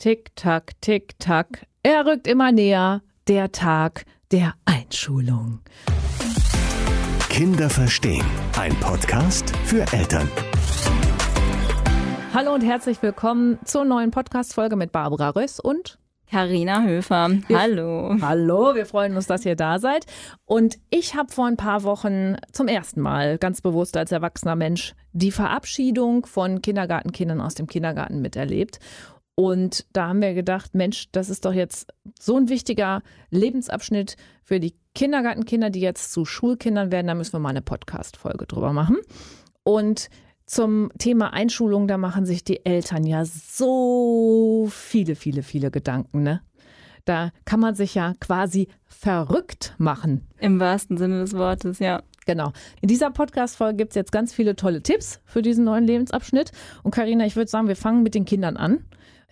Tick, tack, tick, tack. Er rückt immer näher. Der Tag der Einschulung. Kinder verstehen. Ein Podcast für Eltern. Hallo und herzlich willkommen zur neuen Podcast-Folge mit Barbara Röss und Karina Höfer. Wir, Hallo. Hallo, wir freuen uns, dass ihr da seid. Und ich habe vor ein paar Wochen zum ersten Mal ganz bewusst als erwachsener Mensch die Verabschiedung von Kindergartenkindern aus dem Kindergarten miterlebt. Und da haben wir gedacht, Mensch, das ist doch jetzt so ein wichtiger Lebensabschnitt für die Kindergartenkinder, die jetzt zu Schulkindern werden. Da müssen wir mal eine Podcast-Folge drüber machen. Und zum Thema Einschulung, da machen sich die Eltern ja so viele, viele, viele Gedanken, ne? Da kann man sich ja quasi verrückt machen. Im wahrsten Sinne des Wortes, ja. Genau. In dieser Podcast-Folge gibt es jetzt ganz viele tolle Tipps für diesen neuen Lebensabschnitt. Und Karina, ich würde sagen, wir fangen mit den Kindern an.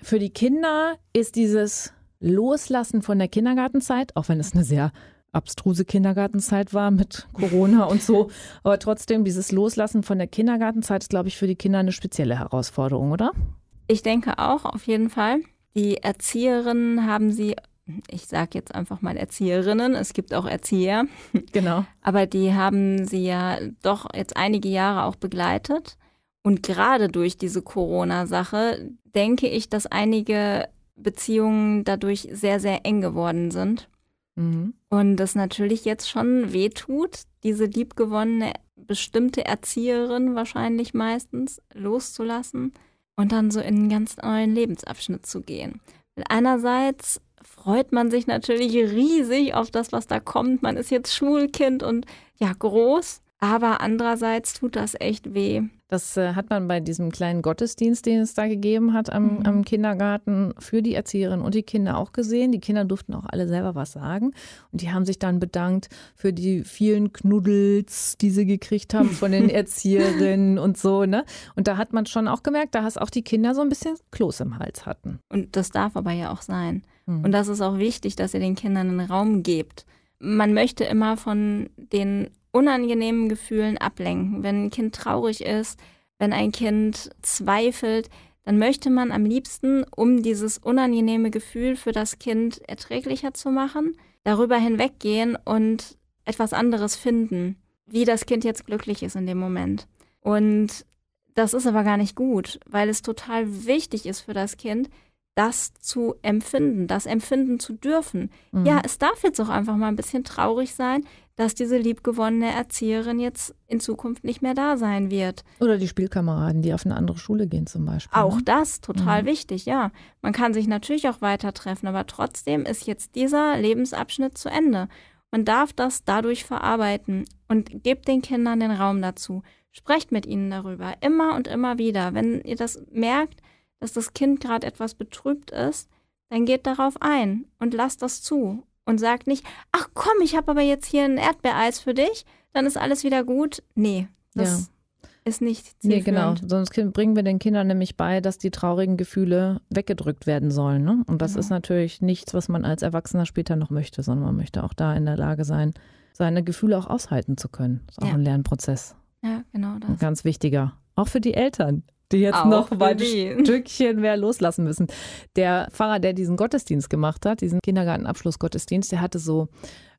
Für die Kinder ist dieses Loslassen von der Kindergartenzeit, auch wenn es eine sehr abstruse Kindergartenzeit war mit Corona und so, aber trotzdem dieses Loslassen von der Kindergartenzeit ist, glaube ich, für die Kinder eine spezielle Herausforderung, oder? Ich denke auch, auf jeden Fall. Die Erzieherinnen haben sie ich sage jetzt einfach mal Erzieherinnen, es gibt auch Erzieher. Genau. Aber die haben sie ja doch jetzt einige Jahre auch begleitet. Und gerade durch diese Corona-Sache denke ich, dass einige Beziehungen dadurch sehr, sehr eng geworden sind. Mhm. Und das natürlich jetzt schon wehtut, diese liebgewonnene bestimmte Erzieherin wahrscheinlich meistens loszulassen und dann so in einen ganz neuen Lebensabschnitt zu gehen. einerseits freut man sich natürlich riesig auf das, was da kommt. Man ist jetzt Schulkind und ja, groß. Aber andererseits tut das echt weh. Das äh, hat man bei diesem kleinen Gottesdienst, den es da gegeben hat am, mhm. am, Kindergarten, für die Erzieherin und die Kinder auch gesehen. Die Kinder durften auch alle selber was sagen. Und die haben sich dann bedankt für die vielen Knuddels, die sie gekriegt haben von den Erzieherinnen und so. Ne? Und da hat man schon auch gemerkt, dass auch die Kinder so ein bisschen Kloß im Hals hatten. Und das darf aber ja auch sein. Mhm. Und das ist auch wichtig, dass ihr den Kindern einen Raum gebt. Man möchte immer von den unangenehmen Gefühlen ablenken. Wenn ein Kind traurig ist, wenn ein Kind zweifelt, dann möchte man am liebsten, um dieses unangenehme Gefühl für das Kind erträglicher zu machen, darüber hinweggehen und etwas anderes finden, wie das Kind jetzt glücklich ist in dem Moment. Und das ist aber gar nicht gut, weil es total wichtig ist für das Kind, das zu empfinden, das empfinden zu dürfen. Mhm. Ja, es darf jetzt auch einfach mal ein bisschen traurig sein, dass diese liebgewonnene Erzieherin jetzt in Zukunft nicht mehr da sein wird. Oder die Spielkameraden, die auf eine andere Schule gehen zum Beispiel. Auch ne? das, total mhm. wichtig, ja. Man kann sich natürlich auch weiter treffen, aber trotzdem ist jetzt dieser Lebensabschnitt zu Ende. Man darf das dadurch verarbeiten und gebt den Kindern den Raum dazu. Sprecht mit ihnen darüber, immer und immer wieder. Wenn ihr das merkt, dass das Kind gerade etwas betrübt ist, dann geht darauf ein und lasst das zu und sagt nicht, ach komm, ich habe aber jetzt hier ein Erdbeereis für dich, dann ist alles wieder gut. Nee, das ja. ist nicht zielführend. Nee, genau. Sonst bringen wir den Kindern nämlich bei, dass die traurigen Gefühle weggedrückt werden sollen. Ne? Und das genau. ist natürlich nichts, was man als Erwachsener später noch möchte, sondern man möchte auch da in der Lage sein, seine Gefühle auch aushalten zu können. Das ist auch ja. ein Lernprozess. Ja, genau das. Ein ganz wichtiger. Auch für die Eltern die jetzt Auch noch ein Stückchen mehr loslassen müssen. Der Pfarrer, der diesen Gottesdienst gemacht hat, diesen Kindergartenabschlussgottesdienst, der hatte so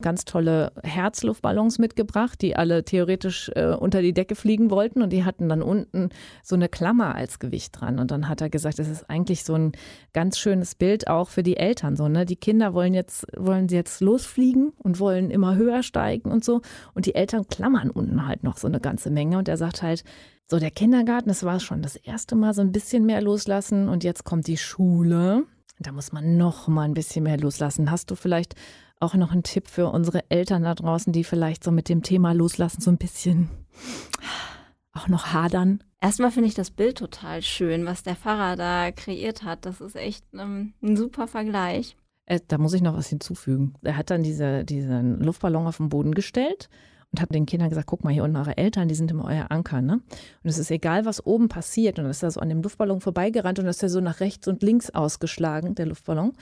ganz tolle Herzluftballons mitgebracht, die alle theoretisch äh, unter die Decke fliegen wollten und die hatten dann unten so eine Klammer als Gewicht dran. Und dann hat er gesagt, das ist eigentlich so ein ganz schönes Bild auch für die Eltern. So, ne? Die Kinder wollen jetzt, wollen sie jetzt losfliegen und wollen immer höher steigen und so. Und die Eltern klammern unten halt noch so eine ganze Menge. Und er sagt halt, so, der Kindergarten, das war schon das erste Mal so ein bisschen mehr loslassen und jetzt kommt die Schule. Da muss man noch mal ein bisschen mehr loslassen. Hast du vielleicht auch noch einen Tipp für unsere Eltern da draußen, die vielleicht so mit dem Thema Loslassen so ein bisschen auch noch hadern? Erstmal finde ich das Bild total schön, was der Pfarrer da kreiert hat. Das ist echt ähm, ein super Vergleich. Äh, da muss ich noch was hinzufügen. Er hat dann diese, diesen Luftballon auf den Boden gestellt und habe den Kindern gesagt, guck mal, hier unten eure Eltern, die sind immer euer Anker, ne? Und es ist egal, was oben passiert. Und dann ist er so an dem Luftballon vorbeigerannt und ist er so nach rechts und links ausgeschlagen, der Luftballon.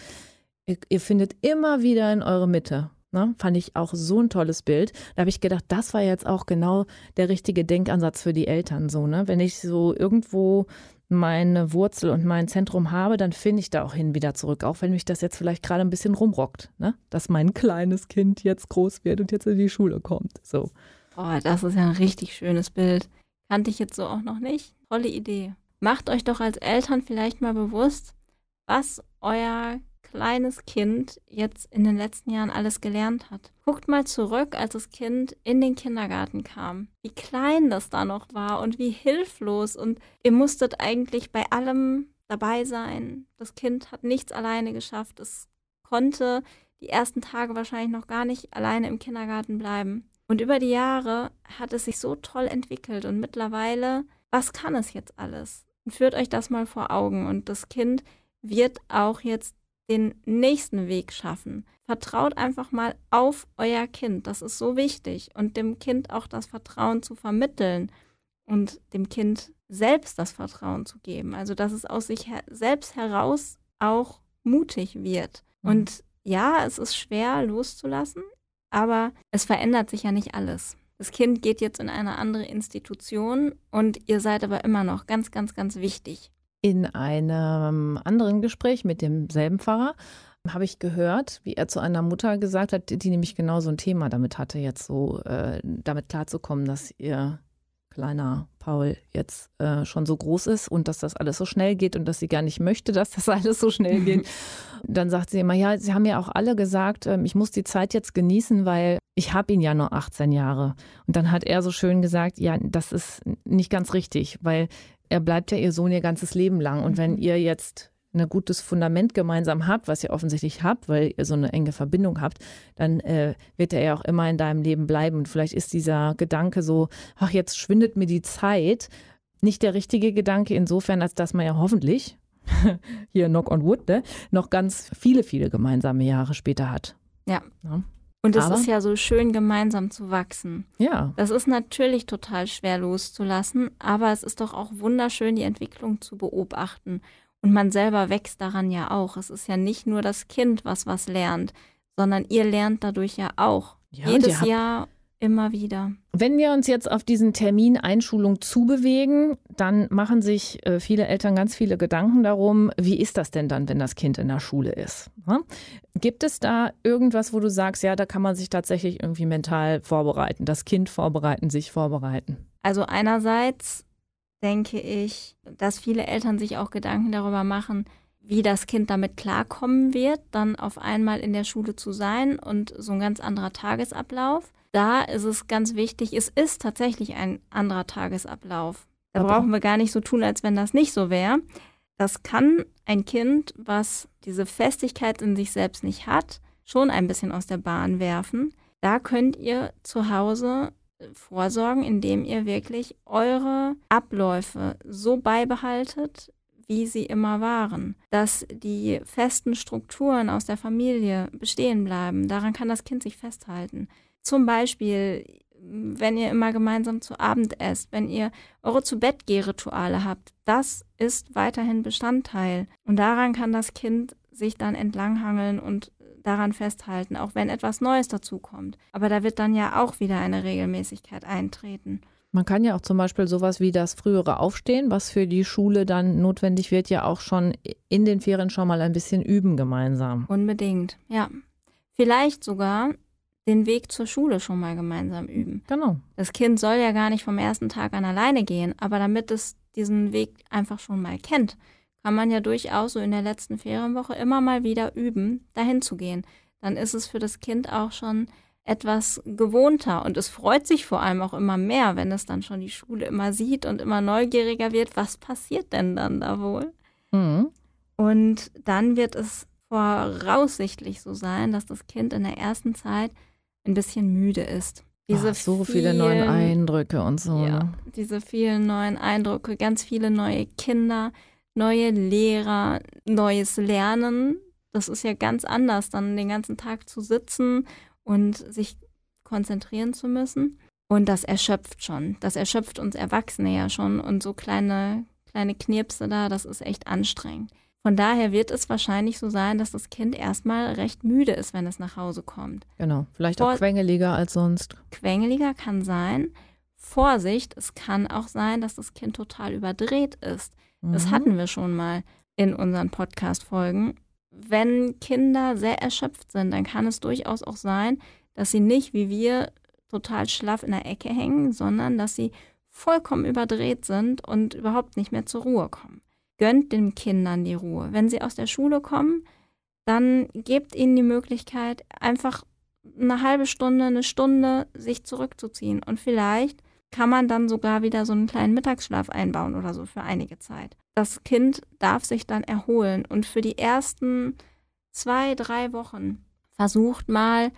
Ihr, ihr findet immer wieder in eure Mitte. Ne? Fand ich auch so ein tolles Bild. Da habe ich gedacht, das war jetzt auch genau der richtige Denkansatz für die Eltern. So, ne? Wenn ich so irgendwo meine Wurzel und mein Zentrum habe, dann finde ich da auch hin wieder zurück, auch wenn mich das jetzt vielleicht gerade ein bisschen rumrockt, ne? dass mein kleines Kind jetzt groß wird und jetzt in die Schule kommt. So. Oh, das ist ja ein richtig schönes Bild. Kannte ich jetzt so auch noch nicht. Tolle Idee. Macht euch doch als Eltern vielleicht mal bewusst, was euer kleines Kind jetzt in den letzten Jahren alles gelernt hat. Guckt mal zurück, als das Kind in den Kindergarten kam. Wie klein das da noch war und wie hilflos. Und ihr musstet eigentlich bei allem dabei sein. Das Kind hat nichts alleine geschafft. Es konnte die ersten Tage wahrscheinlich noch gar nicht alleine im Kindergarten bleiben. Und über die Jahre hat es sich so toll entwickelt und mittlerweile, was kann es jetzt alles? Führt euch das mal vor Augen und das Kind wird auch jetzt den nächsten Weg schaffen. Vertraut einfach mal auf euer Kind. Das ist so wichtig. Und dem Kind auch das Vertrauen zu vermitteln und dem Kind selbst das Vertrauen zu geben. Also, dass es aus sich her selbst heraus auch mutig wird. Mhm. Und ja, es ist schwer loszulassen, aber es verändert sich ja nicht alles. Das Kind geht jetzt in eine andere Institution und ihr seid aber immer noch ganz, ganz, ganz wichtig. In einem anderen Gespräch mit demselben Pfarrer habe ich gehört, wie er zu einer Mutter gesagt hat, die nämlich genau so ein Thema damit hatte, jetzt so äh, damit klarzukommen, dass ihr kleiner Paul jetzt äh, schon so groß ist und dass das alles so schnell geht und dass sie gar nicht möchte, dass das alles so schnell geht. Dann sagt sie immer, ja, sie haben ja auch alle gesagt, äh, ich muss die Zeit jetzt genießen, weil ich habe ihn ja nur 18 Jahre. Und dann hat er so schön gesagt, ja, das ist nicht ganz richtig, weil er bleibt ja ihr Sohn ihr ganzes Leben lang. Und wenn mhm. ihr jetzt ein gutes Fundament gemeinsam habt, was ihr offensichtlich habt, weil ihr so eine enge Verbindung habt, dann äh, wird er ja auch immer in deinem Leben bleiben. Und vielleicht ist dieser Gedanke so, ach, jetzt schwindet mir die Zeit, nicht der richtige Gedanke, insofern, als dass man ja hoffentlich, hier Knock on Wood, ne, noch ganz viele, viele gemeinsame Jahre später hat. Ja. ja. Und es ist ja so schön, gemeinsam zu wachsen. Ja. Das ist natürlich total schwer loszulassen, aber es ist doch auch wunderschön, die Entwicklung zu beobachten. Und man selber wächst daran ja auch. Es ist ja nicht nur das Kind, was was lernt, sondern ihr lernt dadurch ja auch. Ja, Jedes Jahr Immer wieder. Wenn wir uns jetzt auf diesen Termin Einschulung zubewegen, dann machen sich äh, viele Eltern ganz viele Gedanken darum, wie ist das denn dann, wenn das Kind in der Schule ist? Gibt es da irgendwas, wo du sagst, ja, da kann man sich tatsächlich irgendwie mental vorbereiten, das Kind vorbereiten, sich vorbereiten? Also einerseits denke ich, dass viele Eltern sich auch Gedanken darüber machen, wie das Kind damit klarkommen wird, dann auf einmal in der Schule zu sein und so ein ganz anderer Tagesablauf da ist es ganz wichtig, es ist tatsächlich ein anderer Tagesablauf. Da Aber brauchen wir gar nicht so tun, als wenn das nicht so wäre. Das kann ein Kind, was diese Festigkeit in sich selbst nicht hat, schon ein bisschen aus der Bahn werfen. Da könnt ihr zu Hause vorsorgen, indem ihr wirklich eure Abläufe so beibehaltet, wie sie immer waren. Dass die festen Strukturen aus der Familie bestehen bleiben. Daran kann das Kind sich festhalten. Zum Beispiel, wenn ihr immer gemeinsam zu Abend esst, wenn ihr eure zu Bett rituale habt, das ist weiterhin Bestandteil. Und daran kann das Kind sich dann entlanghangeln und daran festhalten, auch wenn etwas Neues dazukommt. Aber da wird dann ja auch wieder eine Regelmäßigkeit eintreten. Man kann ja auch zum Beispiel sowas wie das frühere Aufstehen, was für die Schule dann notwendig wird, ja auch schon in den Ferien schon mal ein bisschen üben gemeinsam. Unbedingt, ja. Vielleicht sogar den Weg zur Schule schon mal gemeinsam üben. Genau. Das Kind soll ja gar nicht vom ersten Tag an alleine gehen, aber damit es diesen Weg einfach schon mal kennt, kann man ja durchaus so in der letzten Ferienwoche immer mal wieder üben, dahin zu gehen. Dann ist es für das Kind auch schon etwas gewohnter und es freut sich vor allem auch immer mehr, wenn es dann schon die Schule immer sieht und immer neugieriger wird, was passiert denn dann da wohl? Mhm. Und dann wird es voraussichtlich so sein, dass das Kind in der ersten Zeit ein bisschen müde ist. Diese Ach, so vielen, viele neue Eindrücke und so. Ja, ne? diese vielen neuen Eindrücke, ganz viele neue Kinder, neue Lehrer, neues Lernen. Das ist ja ganz anders, dann den ganzen Tag zu sitzen und sich konzentrieren zu müssen. Und das erschöpft schon. Das erschöpft uns Erwachsene ja schon. Und so kleine, kleine Knirpse da, das ist echt anstrengend. Von daher wird es wahrscheinlich so sein, dass das Kind erstmal recht müde ist, wenn es nach Hause kommt. Genau, vielleicht Vor auch quengeliger als sonst. Quengeliger kann sein. Vorsicht, es kann auch sein, dass das Kind total überdreht ist. Mhm. Das hatten wir schon mal in unseren Podcast-Folgen. Wenn Kinder sehr erschöpft sind, dann kann es durchaus auch sein, dass sie nicht wie wir total schlaff in der Ecke hängen, sondern dass sie vollkommen überdreht sind und überhaupt nicht mehr zur Ruhe kommen. Gönnt den Kindern die Ruhe. Wenn sie aus der Schule kommen, dann gebt ihnen die Möglichkeit, einfach eine halbe Stunde, eine Stunde sich zurückzuziehen. Und vielleicht kann man dann sogar wieder so einen kleinen Mittagsschlaf einbauen oder so für einige Zeit. Das Kind darf sich dann erholen und für die ersten zwei, drei Wochen versucht mal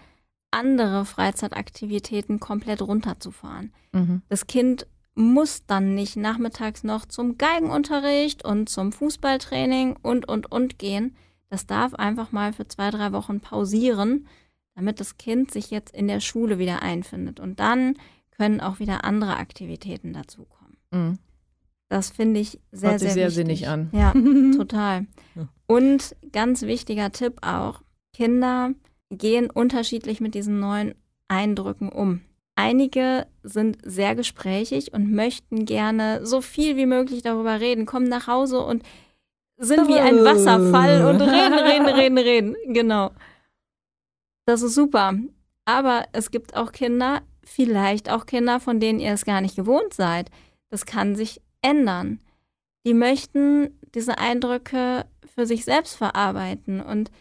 andere Freizeitaktivitäten komplett runterzufahren. Mhm. Das Kind muss dann nicht nachmittags noch zum Geigenunterricht und zum Fußballtraining und, und, und gehen. Das darf einfach mal für zwei, drei Wochen pausieren, damit das Kind sich jetzt in der Schule wieder einfindet. Und dann können auch wieder andere Aktivitäten dazukommen. Mhm. Das finde ich sehr, Hört sehr, sehr wichtig. sinnig an. Ja, total. Und ganz wichtiger Tipp auch, Kinder gehen unterschiedlich mit diesen neuen Eindrücken um. Einige sind sehr gesprächig und möchten gerne so viel wie möglich darüber reden, kommen nach Hause und sind wie ein Wasserfall und reden, reden, reden, reden. Genau. Das ist super. Aber es gibt auch Kinder, vielleicht auch Kinder, von denen ihr es gar nicht gewohnt seid. Das kann sich ändern. Die möchten diese Eindrücke für sich selbst verarbeiten und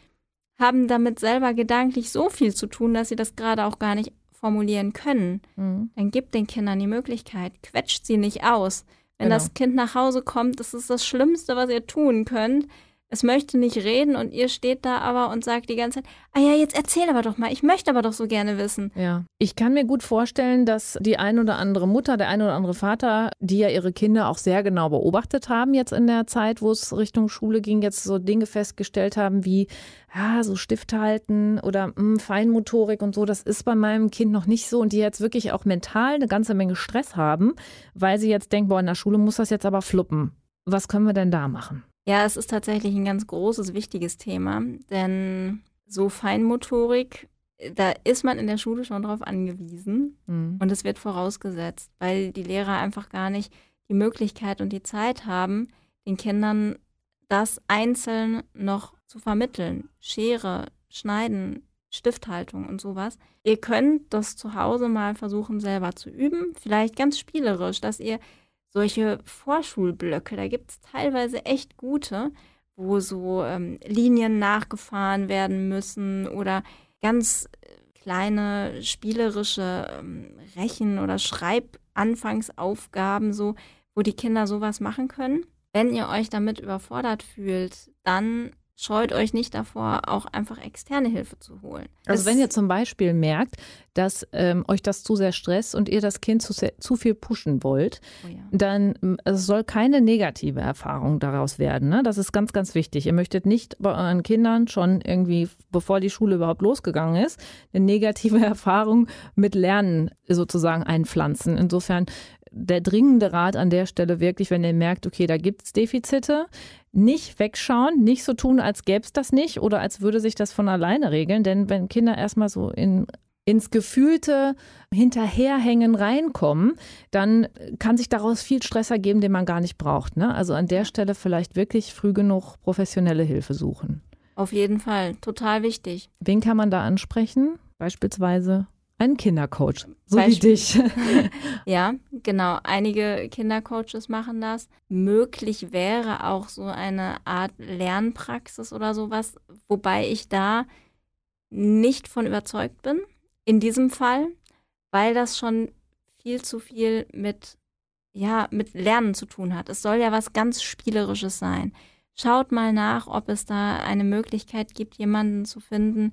haben damit selber gedanklich so viel zu tun, dass sie das gerade auch gar nicht formulieren können. Mhm. Dann gibt den Kindern die Möglichkeit, quetscht sie nicht aus. Wenn genau. das Kind nach Hause kommt, das ist das Schlimmste, was ihr tun könnt, es möchte nicht reden und ihr steht da aber und sagt die ganze Zeit, ah ja, jetzt erzähl aber doch mal, ich möchte aber doch so gerne wissen. Ja, ich kann mir gut vorstellen, dass die ein oder andere Mutter, der ein oder andere Vater, die ja ihre Kinder auch sehr genau beobachtet haben jetzt in der Zeit, wo es Richtung Schule ging, jetzt so Dinge festgestellt haben wie, ja, so Stift halten oder mh, hm, Feinmotorik und so, das ist bei meinem Kind noch nicht so und die jetzt wirklich auch mental eine ganze Menge Stress haben, weil sie jetzt denken, boah, in der Schule muss das jetzt aber fluppen. Was können wir denn da machen? Ja, es ist tatsächlich ein ganz großes, wichtiges Thema, denn so Feinmotorik, da ist man in der Schule schon drauf angewiesen mhm. und es wird vorausgesetzt, weil die Lehrer einfach gar nicht die Möglichkeit und die Zeit haben, den Kindern das einzeln noch zu vermitteln. Schere, Schneiden, Stifthaltung und sowas. Ihr könnt das zu Hause mal versuchen selber zu üben, vielleicht ganz spielerisch, dass ihr solche Vorschulblöcke, da gibt es teilweise echt gute, wo so ähm, Linien nachgefahren werden müssen oder ganz äh, kleine spielerische ähm, Rechen- oder Schreibanfangsaufgaben, so, wo die Kinder sowas machen können. Wenn ihr euch damit überfordert fühlt, dann scheut euch nicht davor, auch einfach externe Hilfe zu holen. Also es wenn ihr zum Beispiel merkt, dass ähm, euch das zu sehr stresst und ihr das Kind zu, sehr, zu viel pushen wollt, oh ja. dann ähm, es soll keine negative Erfahrung daraus werden. Ne? Das ist ganz, ganz wichtig. Ihr möchtet nicht bei euren Kindern schon irgendwie, bevor die Schule überhaupt losgegangen ist, eine negative Erfahrung mit Lernen sozusagen einpflanzen. Insofern der dringende Rat an der Stelle wirklich, wenn ihr merkt, okay, da gibt es Defizite, nicht wegschauen, nicht so tun, als gäbe es das nicht oder als würde sich das von alleine regeln. Denn wenn Kinder erstmal so in ins gefühlte Hinterherhängen reinkommen, dann kann sich daraus viel Stress ergeben, den man gar nicht braucht. Ne? Also an der Stelle vielleicht wirklich früh genug professionelle Hilfe suchen. Auf jeden Fall, total wichtig. Wen kann man da ansprechen? Beispielsweise ein Kindercoach, so Beispiel. wie dich. ja, genau. Einige Kindercoaches machen das. Möglich wäre auch so eine Art Lernpraxis oder sowas, wobei ich da nicht von überzeugt bin. In diesem Fall, weil das schon viel zu viel mit, ja, mit Lernen zu tun hat. Es soll ja was ganz Spielerisches sein. Schaut mal nach, ob es da eine Möglichkeit gibt, jemanden zu finden,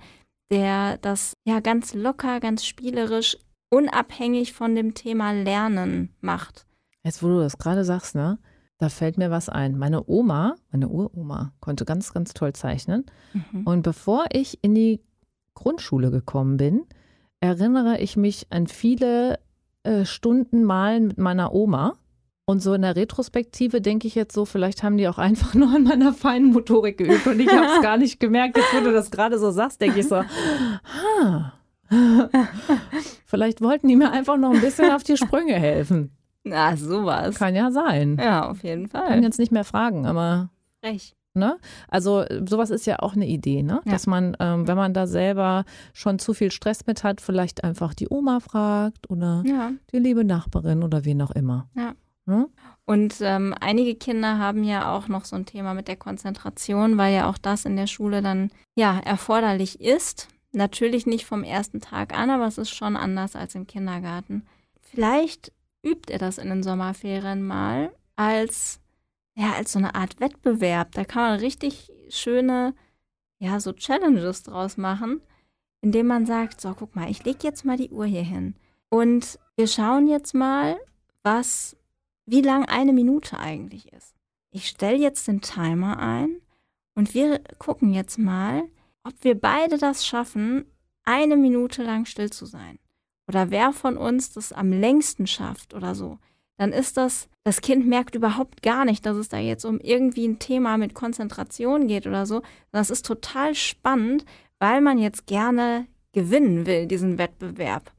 der das ja ganz locker, ganz spielerisch, unabhängig von dem Thema Lernen macht. Jetzt, wo du das gerade sagst, ne? Da fällt mir was ein. Meine Oma, meine Uroma, konnte ganz, ganz toll zeichnen. Mhm. Und bevor ich in die Grundschule gekommen bin, erinnere ich mich an viele äh, Stunden Malen mit meiner Oma. Und so in der Retrospektive denke ich jetzt so, vielleicht haben die auch einfach nur an meiner feinen Motorik geübt und ich habe es gar nicht gemerkt. Jetzt, wo du das gerade so sagst, denke ich so, ha, vielleicht wollten die mir einfach noch ein bisschen auf die Sprünge helfen. Na, sowas. Kann ja sein. Ja, auf jeden Fall. Kann jetzt nicht mehr fragen, aber. Recht. Ne? Also sowas ist ja auch eine Idee, ne? Ja. dass man, ähm, wenn man da selber schon zu viel Stress mit hat, vielleicht einfach die Oma fragt oder ja. die liebe Nachbarin oder wen auch immer. Ja. Ne? Und ähm, einige Kinder haben ja auch noch so ein Thema mit der Konzentration, weil ja auch das in der Schule dann ja erforderlich ist. Natürlich nicht vom ersten Tag an, aber es ist schon anders als im Kindergarten. Vielleicht übt er das in den Sommerferien mal als ja, als so eine Art Wettbewerb. Da kann man richtig schöne, ja, so Challenges draus machen, indem man sagt, so, guck mal, ich lege jetzt mal die Uhr hier hin. Und wir schauen jetzt mal, was, wie lang eine Minute eigentlich ist. Ich stelle jetzt den Timer ein und wir gucken jetzt mal, ob wir beide das schaffen, eine Minute lang still zu sein. Oder wer von uns das am längsten schafft oder so dann ist das, das Kind merkt überhaupt gar nicht, dass es da jetzt um irgendwie ein Thema mit Konzentration geht oder so. Das ist total spannend, weil man jetzt gerne gewinnen will, diesen Wettbewerb.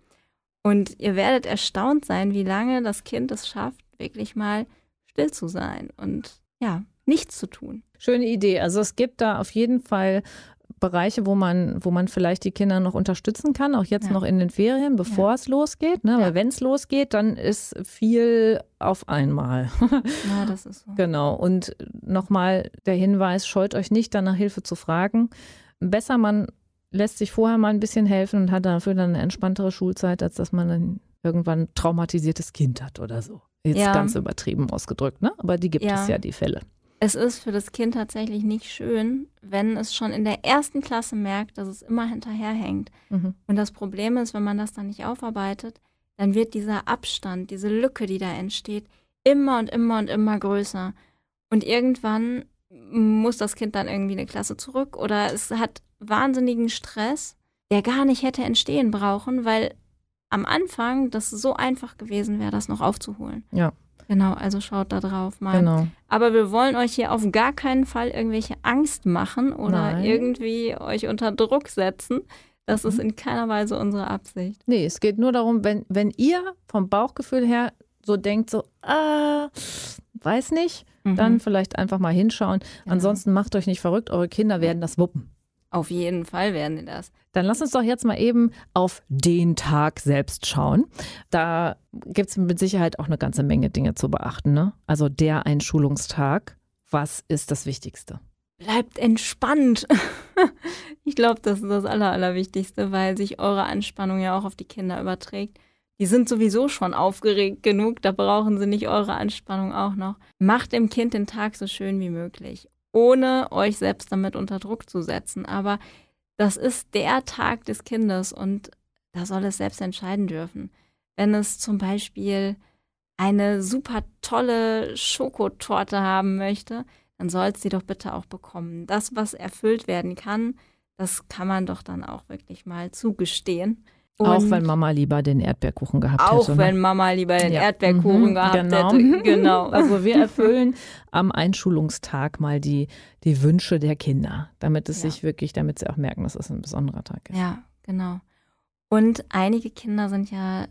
Und ihr werdet erstaunt sein, wie lange das Kind es schafft, wirklich mal still zu sein und ja, nichts zu tun. Schöne Idee. Also es gibt da auf jeden Fall Bereiche, wo man, wo man vielleicht die Kinder noch unterstützen kann, auch jetzt ja. noch in den Ferien, bevor ja. es losgeht. Ne? Ja. Weil wenn es losgeht, dann ist viel auf einmal. Ja, das ist so. Genau. Und nochmal der Hinweis, scheut euch nicht, dann nach Hilfe zu fragen. Besser man lässt sich vorher mal ein bisschen helfen und hat dafür dann eine entspanntere Schulzeit, als dass man dann irgendwann ein traumatisiertes Kind hat oder so. Jetzt ganz übertrieben ausgedrückt, ne? Aber die gibt es ja, die Fälle. Es ist für das Kind tatsächlich nicht schön, wenn es schon in der ersten Klasse merkt, dass es immer hinterherhängt. Mhm. Und das Problem ist, wenn man das dann nicht aufarbeitet, dann wird dieser Abstand, diese Lücke, die da entsteht, immer und immer und immer größer. Und irgendwann muss das Kind dann irgendwie eine Klasse zurück oder es hat wahnsinnigen Stress, der gar nicht hätte entstehen brauchen, weil am Anfang das so einfach gewesen wäre, das noch aufzuholen. Ja. Genau, also schaut da drauf mal. Genau. Aber wir wollen euch hier auf gar keinen Fall irgendwelche Angst machen oder Nein. irgendwie euch unter Druck setzen. Das mhm. ist in keiner Weise unsere Absicht. Nee, es geht nur darum, wenn, wenn ihr vom Bauchgefühl her so denkt, so, ah, weiß nicht, mhm. dann vielleicht einfach mal hinschauen. Genau. Ansonsten macht euch nicht verrückt, eure Kinder werden das wuppen. Auf jeden Fall werden die das. Dann lass uns doch jetzt mal eben auf den Tag selbst schauen. Da gibt es mit Sicherheit auch eine ganze Menge Dinge zu beachten. Ne? Also der Einschulungstag, was ist das Wichtigste? Bleibt entspannt. ich glaube, das ist das Aller, Allerwichtigste, weil sich eure Anspannung ja auch auf die Kinder überträgt. Die sind sowieso schon aufgeregt genug, da brauchen sie nicht eure Anspannung auch noch. Macht dem Kind den Tag so schön wie möglich ohne euch selbst damit unter Druck zu setzen. Aber das ist der Tag des Kindes und da soll es selbst entscheiden dürfen. Wenn es zum Beispiel eine super tolle Schokotorte haben möchte, dann soll es sie doch bitte auch bekommen. Das, was erfüllt werden kann, das kann man doch dann auch wirklich mal zugestehen. Und auch wenn Mama lieber den Erdbeerkuchen gehabt auch hätte. Auch ne? wenn Mama lieber den ja. Erdbeerkuchen mhm, gehabt genau. hätte. Genau. Also wir erfüllen am Einschulungstag mal die, die Wünsche der Kinder, damit es ja. sich wirklich, damit sie auch merken, dass es ein besonderer Tag ist. Ja, genau. Und einige Kinder sind ja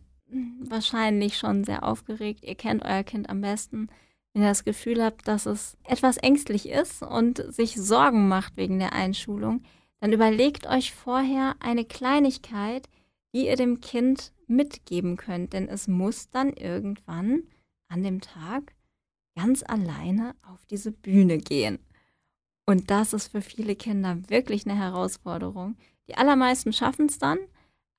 wahrscheinlich schon sehr aufgeregt. Ihr kennt euer Kind am besten. Wenn ihr das Gefühl habt, dass es etwas ängstlich ist und sich Sorgen macht wegen der Einschulung, dann überlegt euch vorher eine Kleinigkeit, die ihr dem Kind mitgeben könnt. Denn es muss dann irgendwann an dem Tag ganz alleine auf diese Bühne gehen. Und das ist für viele Kinder wirklich eine Herausforderung. Die allermeisten schaffen es dann,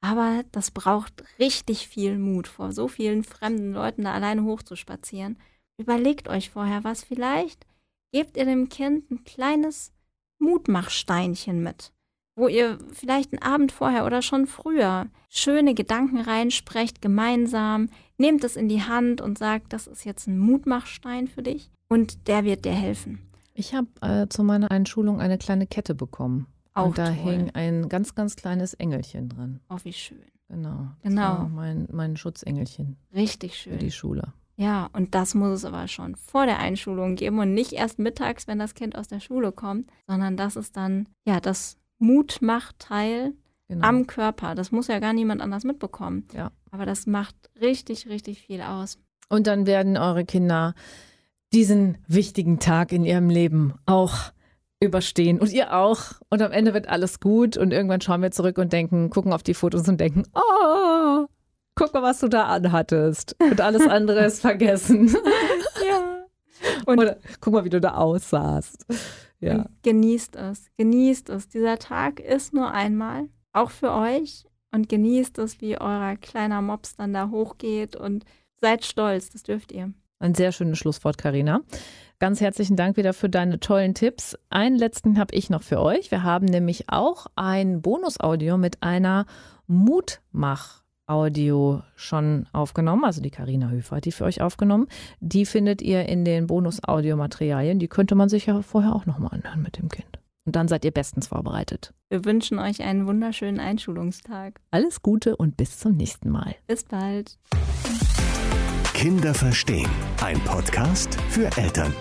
aber das braucht richtig viel Mut, vor so vielen fremden Leuten da alleine hochzuspazieren. Überlegt euch vorher was vielleicht. Gebt ihr dem Kind ein kleines Mutmachsteinchen mit wo ihr vielleicht einen Abend vorher oder schon früher schöne Gedanken reinsprecht, gemeinsam, nehmt es in die Hand und sagt, das ist jetzt ein Mutmachstein für dich und der wird dir helfen. Ich habe äh, zu meiner Einschulung eine kleine Kette bekommen. Auch und da toll. hing ein ganz, ganz kleines Engelchen dran. Oh, wie schön. Genau. Genau. mein, mein Schutzengelchen. Richtig schön. Für die Schule. Ja, und das muss es aber schon vor der Einschulung geben und nicht erst mittags, wenn das Kind aus der Schule kommt, sondern das ist dann ja das Mutmachteil genau. am Körper. Das muss ja gar niemand anders mitbekommen. Ja. Aber das macht richtig, richtig viel aus. Und dann werden eure Kinder diesen wichtigen Tag in ihrem Leben auch überstehen und ihr auch. Und am Ende wird alles gut und irgendwann schauen wir zurück und denken, gucken auf die Fotos und denken, oh, guck mal, was du da anhattest. Und alles andere ist vergessen. ja. Und Oder guck mal, wie du da aussahst. Ja. Genießt es, genießt es. Dieser Tag ist nur einmal, auch für euch. Und genießt es, wie euer kleiner Mops dann da hochgeht und seid stolz, das dürft ihr. Ein sehr schönes Schlusswort, Karina. Ganz herzlichen Dank wieder für deine tollen Tipps. Einen letzten habe ich noch für euch. Wir haben nämlich auch ein Bonusaudio mit einer Mutmach Audio schon aufgenommen, also die Karina Höfer hat die für euch aufgenommen. Die findet ihr in den Bonus-Audiomaterialien. Die könnte man sich ja vorher auch nochmal anhören mit dem Kind. Und dann seid ihr bestens vorbereitet. Wir wünschen euch einen wunderschönen Einschulungstag. Alles Gute und bis zum nächsten Mal. Bis bald. Kinder verstehen. Ein Podcast für Eltern.